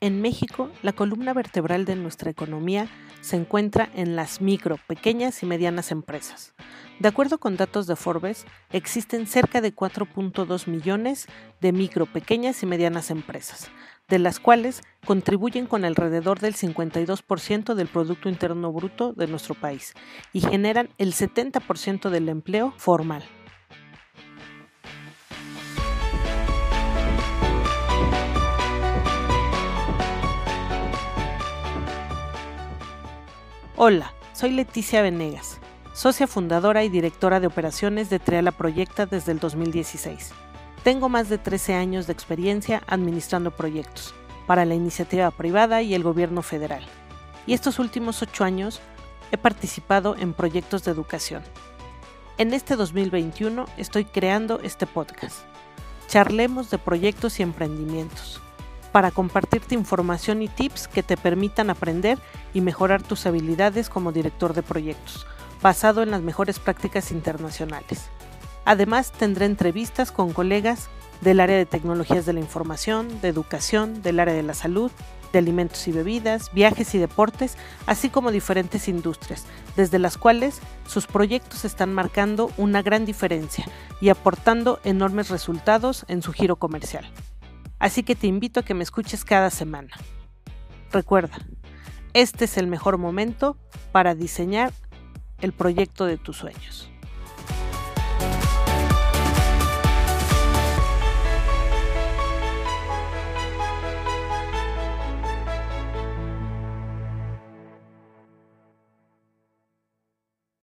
En México, la columna vertebral de nuestra economía se encuentra en las micro, pequeñas y medianas empresas. De acuerdo con datos de Forbes, existen cerca de 4.2 millones de micro, pequeñas y medianas empresas, de las cuales contribuyen con alrededor del 52% del Producto Interno Bruto de nuestro país y generan el 70% del empleo formal. Hola, soy Leticia Venegas, socia fundadora y directora de operaciones de Triala Proyecta desde el 2016. Tengo más de 13 años de experiencia administrando proyectos para la iniciativa privada y el gobierno federal. Y estos últimos 8 años he participado en proyectos de educación. En este 2021 estoy creando este podcast. Charlemos de proyectos y emprendimientos para compartirte información y tips que te permitan aprender y mejorar tus habilidades como director de proyectos, basado en las mejores prácticas internacionales. Además, tendré entrevistas con colegas del área de tecnologías de la información, de educación, del área de la salud, de alimentos y bebidas, viajes y deportes, así como diferentes industrias, desde las cuales sus proyectos están marcando una gran diferencia y aportando enormes resultados en su giro comercial así que te invito a que me escuches cada semana. Recuerda, este es el mejor momento para diseñar el proyecto de tus sueños.